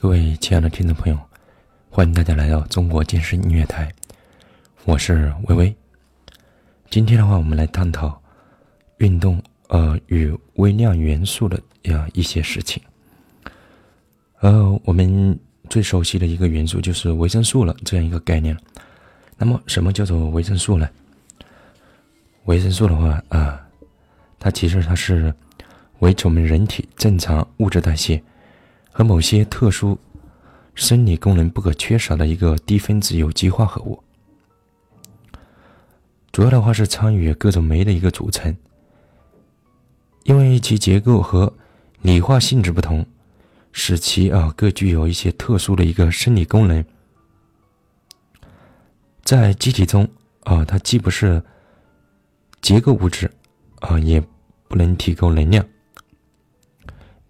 各位亲爱的听众朋友，欢迎大家来到中国健身音乐台，我是微微。今天的话，我们来探讨运动呃与微量元素的呀一些事情。呃，我们最熟悉的一个元素就是维生素了，这样一个概念。那么，什么叫做维生素呢？维生素的话啊，它其实它是维持我们人体正常物质代谢。和某些特殊生理功能不可缺少的一个低分子有机化合物，主要的话是参与各种酶的一个组成。因为其结构和理化性质不同，使其啊各具有一些特殊的一个生理功能。在机体中啊，它既不是结构物质啊，也不能提供能量，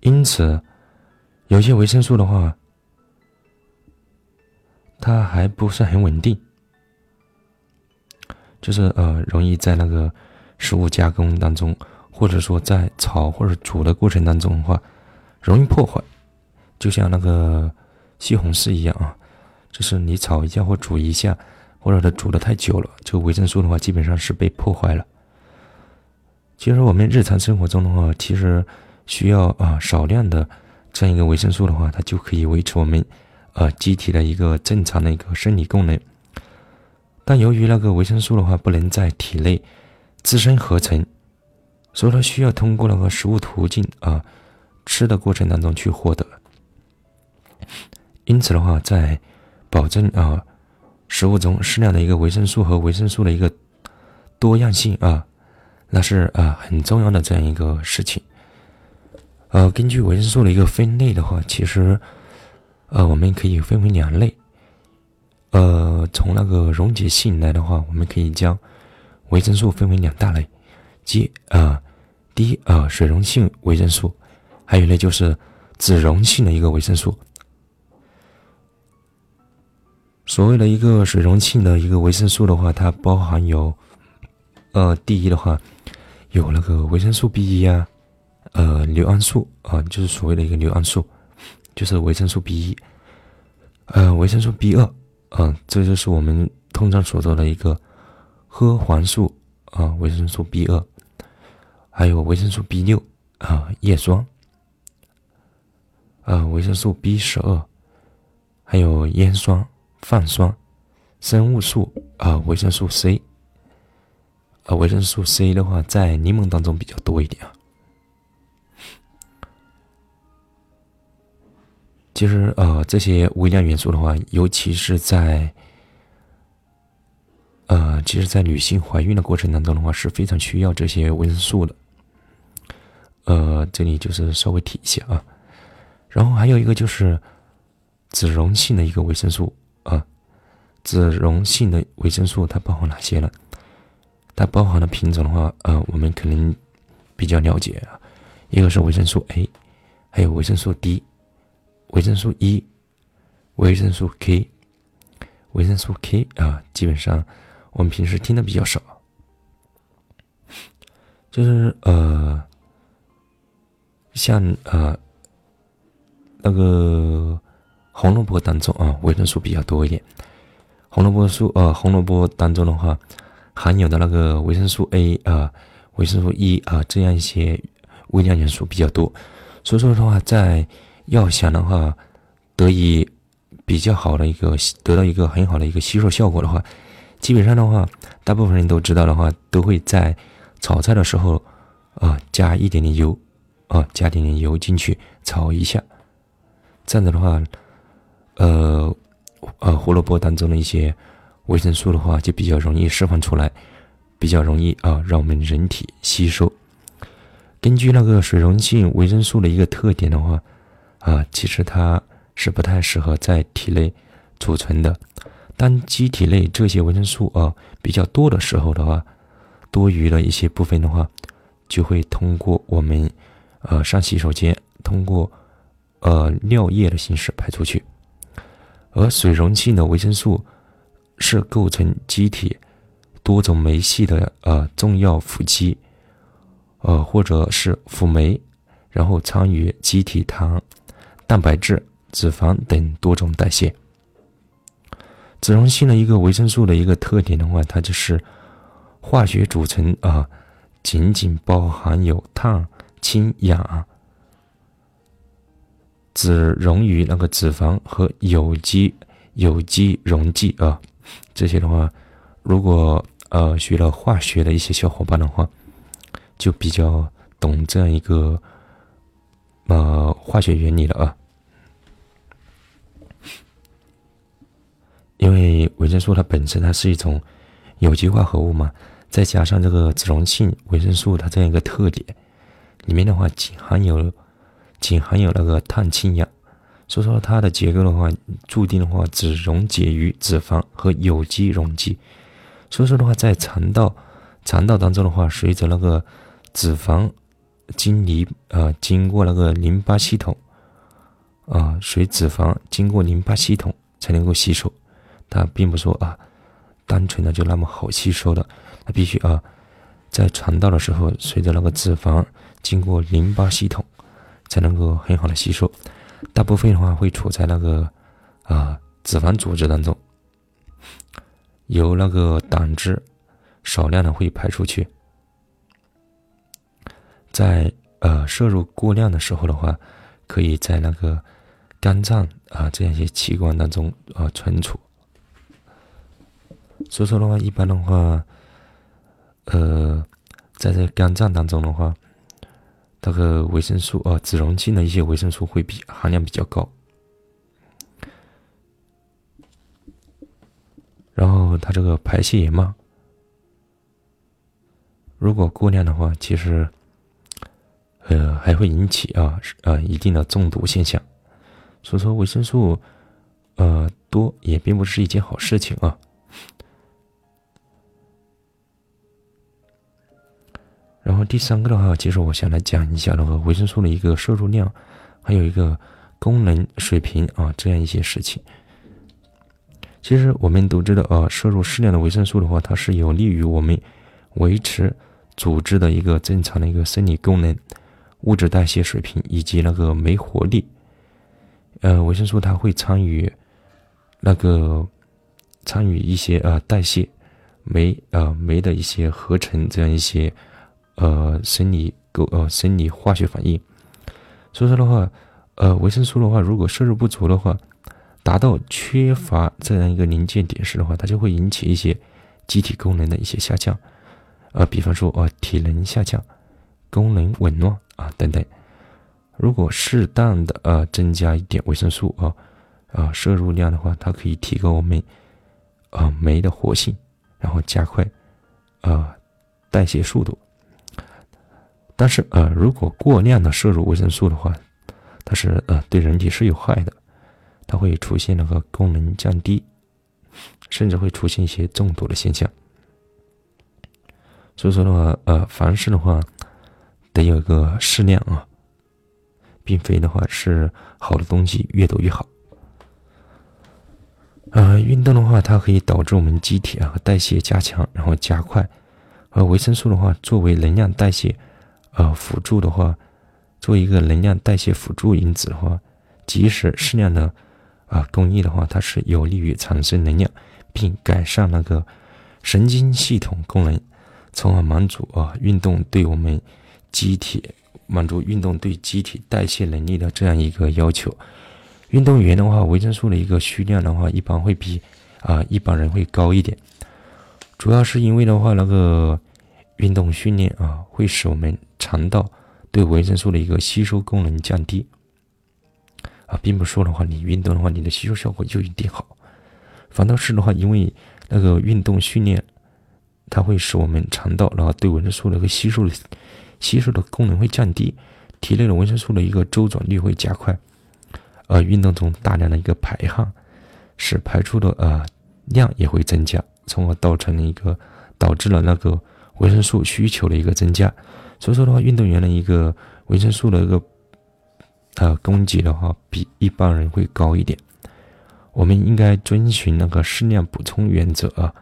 因此。有些维生素的话，它还不是很稳定，就是呃，容易在那个食物加工当中，或者说在炒或者煮的过程当中的话，容易破坏。就像那个西红柿一样啊，就是你炒一下或煮一下，或者它煮的太久了，这个维生素的话基本上是被破坏了。其实我们日常生活中的话，其实需要啊少量的。这样一个维生素的话，它就可以维持我们，呃，机体的一个正常的一个生理功能。但由于那个维生素的话不能在体内自身合成，所以它需要通过那个食物途径啊，吃的过程当中去获得。因此的话，在保证啊食物中适量的一个维生素和维生素的一个多样性啊，那是啊很重要的这样一个事情。呃，根据维生素的一个分类的话，其实，呃，我们可以分为两类。呃，从那个溶解性来的话，我们可以将维生素分为两大类，即啊，第一啊，水溶性维生素，还有一类就是脂溶性的一个维生素。所谓的一个水溶性的一个维生素的话，它包含有，呃，第一的话，有那个维生素 B 一啊。呃，硫胺素啊，就是所谓的一个硫胺素，就是维生素 B 一，呃，维生素 B 二，啊，这就是我们通常所说的一个核黄素啊，维生素 B 二，还有维生素 B 六啊，叶酸，啊，维生素 B 十二，还有烟酸、泛酸、生物素啊，维生素 C，啊，维生素 C 的话，在柠檬当中比较多一点啊。其实，呃，这些微量元素的话，尤其是在，呃，其实，在女性怀孕的过程当中的话，是非常需要这些维生素的。呃，这里就是稍微提一下啊。然后还有一个就是脂溶性的一个维生素啊，脂溶性的维生素它包含哪些呢？它包含的品种的话，呃，我们可能比较了解啊，一个是维生素 A，还有维生素 D。维生素 E、维生素 K、维生素 K 啊，基本上我们平时听的比较少，就是呃，像呃那个红萝卜当中啊，维生素比较多一点。红萝卜素呃，红萝卜当中的话，含有的那个维生素 A 啊、维生素 E 啊这样一些微量元素比较多，所以说的话在。要想的话，得以比较好的一个得到一个很好的一个吸收效果的话，基本上的话，大部分人都知道的话，都会在炒菜的时候啊加一点点油啊加点点油进去炒一下，这样子的话，呃呃胡萝卜当中的一些维生素的话就比较容易释放出来，比较容易啊让我们人体吸收。根据那个水溶性维生素的一个特点的话。啊，其实它是不太适合在体内储存的。当机体内这些维生素啊比较多的时候的话，多余的一些部分的话，就会通过我们呃上洗手间，通过呃尿液的形式排出去。而水溶性的维生素是构成机体多种酶系的呃重要辅基，呃或者是辅酶，然后参与机体糖。蛋白质脂肪等多种代谢。脂溶性的一个维生素的一个特点的话，它就是化学组成啊，仅仅包含有碳、氢、氧，只溶于那个脂肪和有机有机溶剂啊。这些的话，如果呃学了化学的一些小伙伴的话，就比较懂这样一个呃化学原理了啊。因为维生素它本身它是一种有机化合物嘛，再加上这个脂溶性维生素它这样一个特点，里面的话仅含有仅含有那个碳氢氧，所以说它的结构的话，注定的话只溶解于脂肪和有机溶剂，所以说的话在肠道肠道当中的话，随着那个脂肪经离呃经过那个淋巴系统啊，随脂肪经过淋巴系统才能够吸收。它并不说啊，单纯的就那么好吸收的，它必须啊，在肠道的时候，随着那个脂肪经过淋巴系统，才能够很好的吸收。大部分的话会处在那个啊脂肪组织当中，由那个胆汁少量的会排出去，在呃摄入过量的时候的话，可以在那个肝脏啊这样一些器官当中啊存储。所以说的话，一般的话，呃，在这肝脏当中的话，那个维生素啊，脂溶性的一些维生素会比含量比较高。然后它这个排泄也慢，如果过量的话，其实，呃，还会引起啊呃一定的中毒现象。所以说维生素，呃，多也并不是一件好事情啊。然后第三个的话，其实我想来讲一下那个维生素的一个摄入量，还有一个功能水平啊，这样一些事情。其实我们都知道啊，摄入适量的维生素的话，它是有利于我们维持组织的一个正常的一个生理功能、物质代谢水平以及那个酶活力。呃，维生素它会参与那个参与一些呃代谢酶呃酶的一些合成这样一些。呃，生理构呃生理化学反应，所以说的话，呃，维生素的话，如果摄入不足的话，达到缺乏这样一个临界点时的话，它就会引起一些机体功能的一些下降，呃，比方说啊，体能下降、功能紊乱啊等等。如果适当的呃增加一点维生素啊啊摄入量的话，它可以提高我们啊酶的活性，然后加快啊代谢速度。但是呃，如果过量的摄入维生素的话，它是呃对人体是有害的，它会出现那个功能降低，甚至会出现一些中毒的现象。所以说的话，呃，凡事的话得有一个适量啊，并非的话是好的东西越多越好。呃，运动的话，它可以导致我们机体啊代谢加强，然后加快。而维生素的话，作为能量代谢。呃，辅助的话，做一个能量代谢辅助因子的话，即使适量的啊供应的话，它是有利于产生能量，并改善那个神经系统功能，从而满足啊运动对我们机体满足运动对机体代谢能力的这样一个要求。运动员的话，维生素的一个需量的话，一般会比啊一般人会高一点，主要是因为的话那个。运动训练啊，会使我们肠道对维生素的一个吸收功能降低啊，并不说的话，你运动的话，你的吸收效果就一定好。反倒是的话，因为那个运动训练，它会使我们肠道然后对维生素的一个吸收的吸收的功能会降低，体内的维生素的一个周转率会加快，而运动中大量的一个排汗，使排出的呃量也会增加，从而造成了一个导致了那个。维生素需求的一个增加，所以说的话，运动员的一个维生素的一个呃供给的话，比一般人会高一点。我们应该遵循那个适量补充原则啊。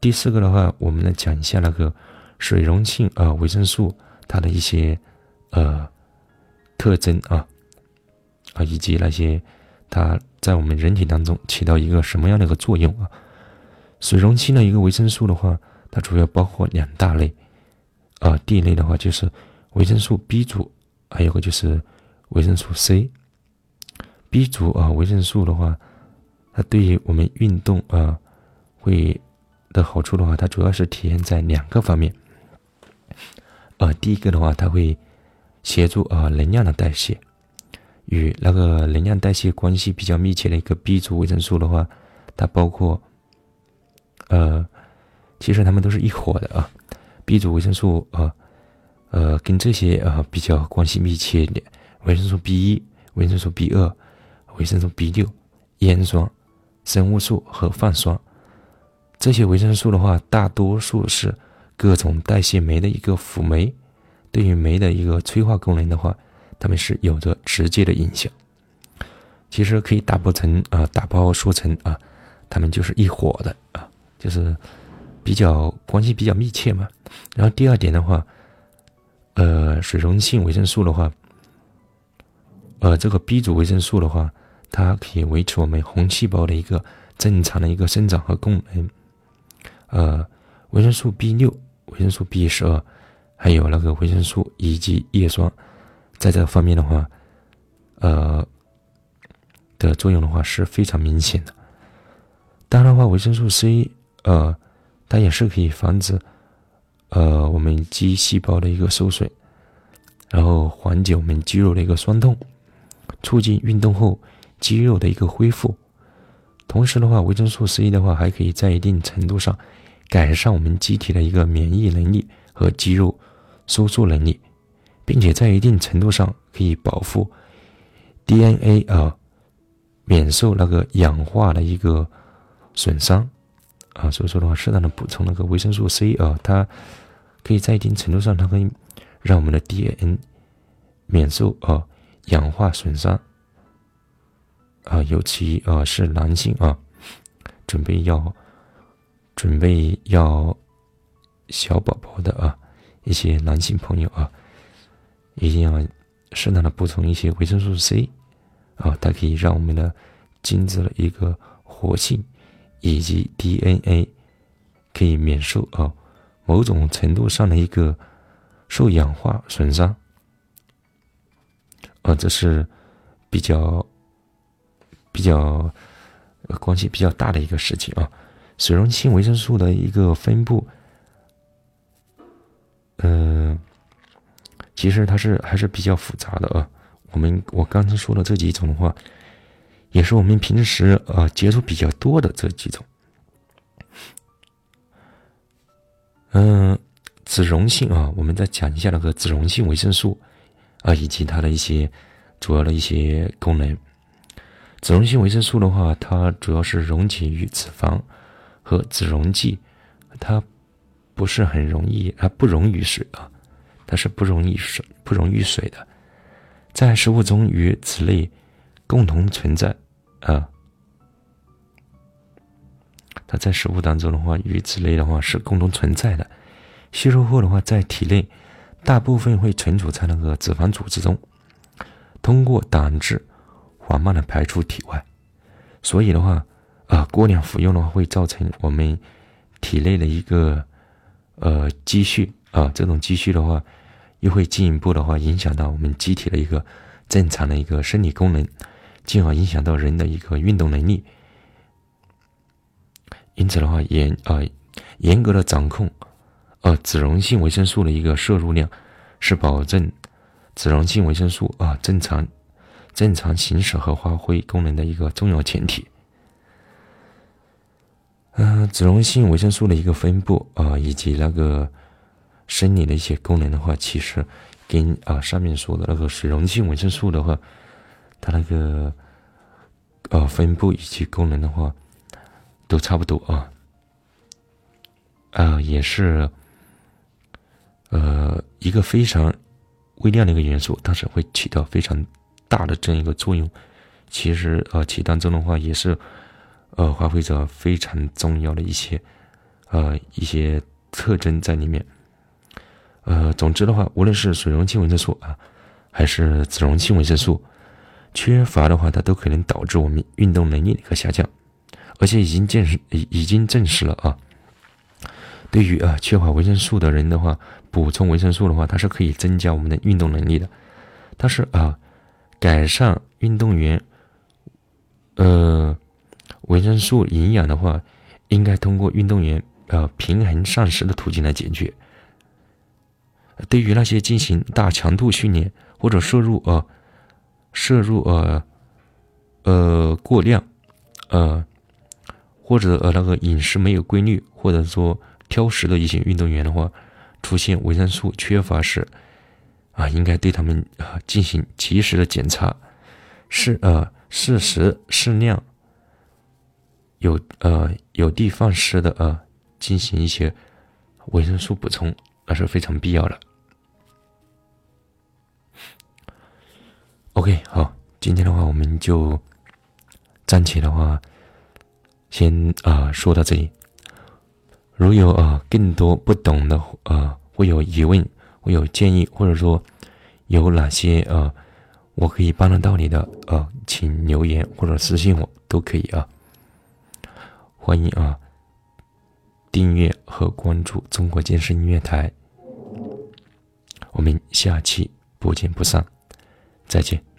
第四个的话，我们来讲一下那个水溶性啊维生素它的一些呃特征啊。啊，以及那些它在我们人体当中起到一个什么样的一个作用啊？水溶性的一个维生素的话，它主要包括两大类，啊，第一类的话就是维生素 B 族，还有个就是维生素 C。B 族啊，维生素的话，它对于我们运动啊会的好处的话，它主要是体现在两个方面。呃，第一个的话，它会协助啊能量的代谢。与那个能量代谢关系比较密切的一个 B 族维生素的话，它包括，呃，其实它们都是一伙的啊。B 族维生素啊，呃，跟这些啊比较关系密切一点维生素 B 一、维生素 B 二、维生素 B 六、烟酸、生物素和泛酸，这些维生素的话，大多数是各种代谢酶的一个辅酶，对于酶的一个催化功能的话。它们是有着直接的影响，其实可以打包成啊，打包说成啊，它们就是一伙的啊，就是比较关系比较密切嘛。然后第二点的话，呃，水溶性维生素的话，呃，这个 B 族维生素的话，它可以维持我们红细胞的一个正常的一个生长和功能。呃，维生素 B 六、维生素 B 十二，还有那个维生素以及叶酸。在这方面的话，呃，的作用的话是非常明显的。当然的话，维生素 C，呃，它也是可以防止，呃，我们肌细胞的一个受损，然后缓解我们肌肉的一个酸痛，促进运动后肌肉的一个恢复。同时的话，维生素 C 的话还可以在一定程度上改善我们机体的一个免疫能力和肌肉收缩能力。并且在一定程度上可以保护 DNA 啊，免受那个氧化的一个损伤啊。所以说的话，适当的补充那个维生素 C 啊，它可以在一定程度上，它可以让我们的 DNA 免受啊氧化损伤啊。尤其啊是男性啊，准备要准备要小宝宝的啊一些男性朋友啊。一定要适当的补充一些维生素 C，啊，它可以让我们的精子的一个活性以及 DNA 可以免受啊某种程度上的一个受氧化损伤，啊，这是比较比较关系比较大的一个事情啊。水溶性维生素的一个分布，嗯。其实它是还是比较复杂的啊。我们我刚才说的这几种的话，也是我们平时啊接触比较多的这几种。嗯，脂溶性啊，我们再讲一下那个脂溶性维生素啊，以及它的一些主要的一些功能。脂溶性维生素的话，它主要是溶解于脂肪和脂溶剂，它不是很容易，它不溶于水啊。它是不容易水、不溶于水的，在食物中与脂类共同存在啊。它在食物当中的话，与脂类的话是共同存在的。吸收后的话，在体内大部分会存储在那个脂肪组织中，通过胆汁缓慢的排出体外。所以的话，啊，过量服用的话，会造成我们体内的一个呃积蓄。啊，这种积蓄的话，又会进一步的话影响到我们机体的一个正常的一个生理功能，进而影响到人的一个运动能力。因此的话，严啊严格的掌控，呃脂溶性维生素的一个摄入量，是保证脂溶性维生素啊正常正常行使和发挥功能的一个重要前提。嗯，脂溶性维生素的一个分布啊，以及那个。生理的一些功能的话，其实跟啊上面说的那个水溶性维生素的话，它那个呃分布以及功能的话，都差不多啊。啊，也是呃一个非常微量的一个元素，但是会起到非常大的这样一个作用。其实呃，其当中的话也是呃发挥着非常重要的一些呃一些特征在里面。呃，总之的话，无论是水溶性维生素啊，还是脂溶性维生素，缺乏的话，它都可能导致我们运动能力的一个下降，而且已经证实，已已经证实了啊。对于啊缺乏维生素的人的话，补充维生素的话，它是可以增加我们的运动能力的。但是啊，改善运动员呃维生素营养的话，应该通过运动员呃平衡膳食的途径来解决。对于那些进行大强度训练或者摄入呃摄入呃呃过量呃或者呃那个饮食没有规律或者说挑食的一些运动员的话，出现维生素缺乏时，啊，应该对他们啊进行及时的检查，适呃适时适量有呃有的放矢的啊进行一些维生素补充，那是非常必要的。OK，好，今天的话我们就暂且的话先啊说到这里。如有啊更多不懂的啊，会有疑问，会有建议，或者说有哪些啊我可以帮得到你的啊，请留言或者私信我都可以啊。欢迎啊订阅和关注中国健身音乐台，我们下期不见不散。再见。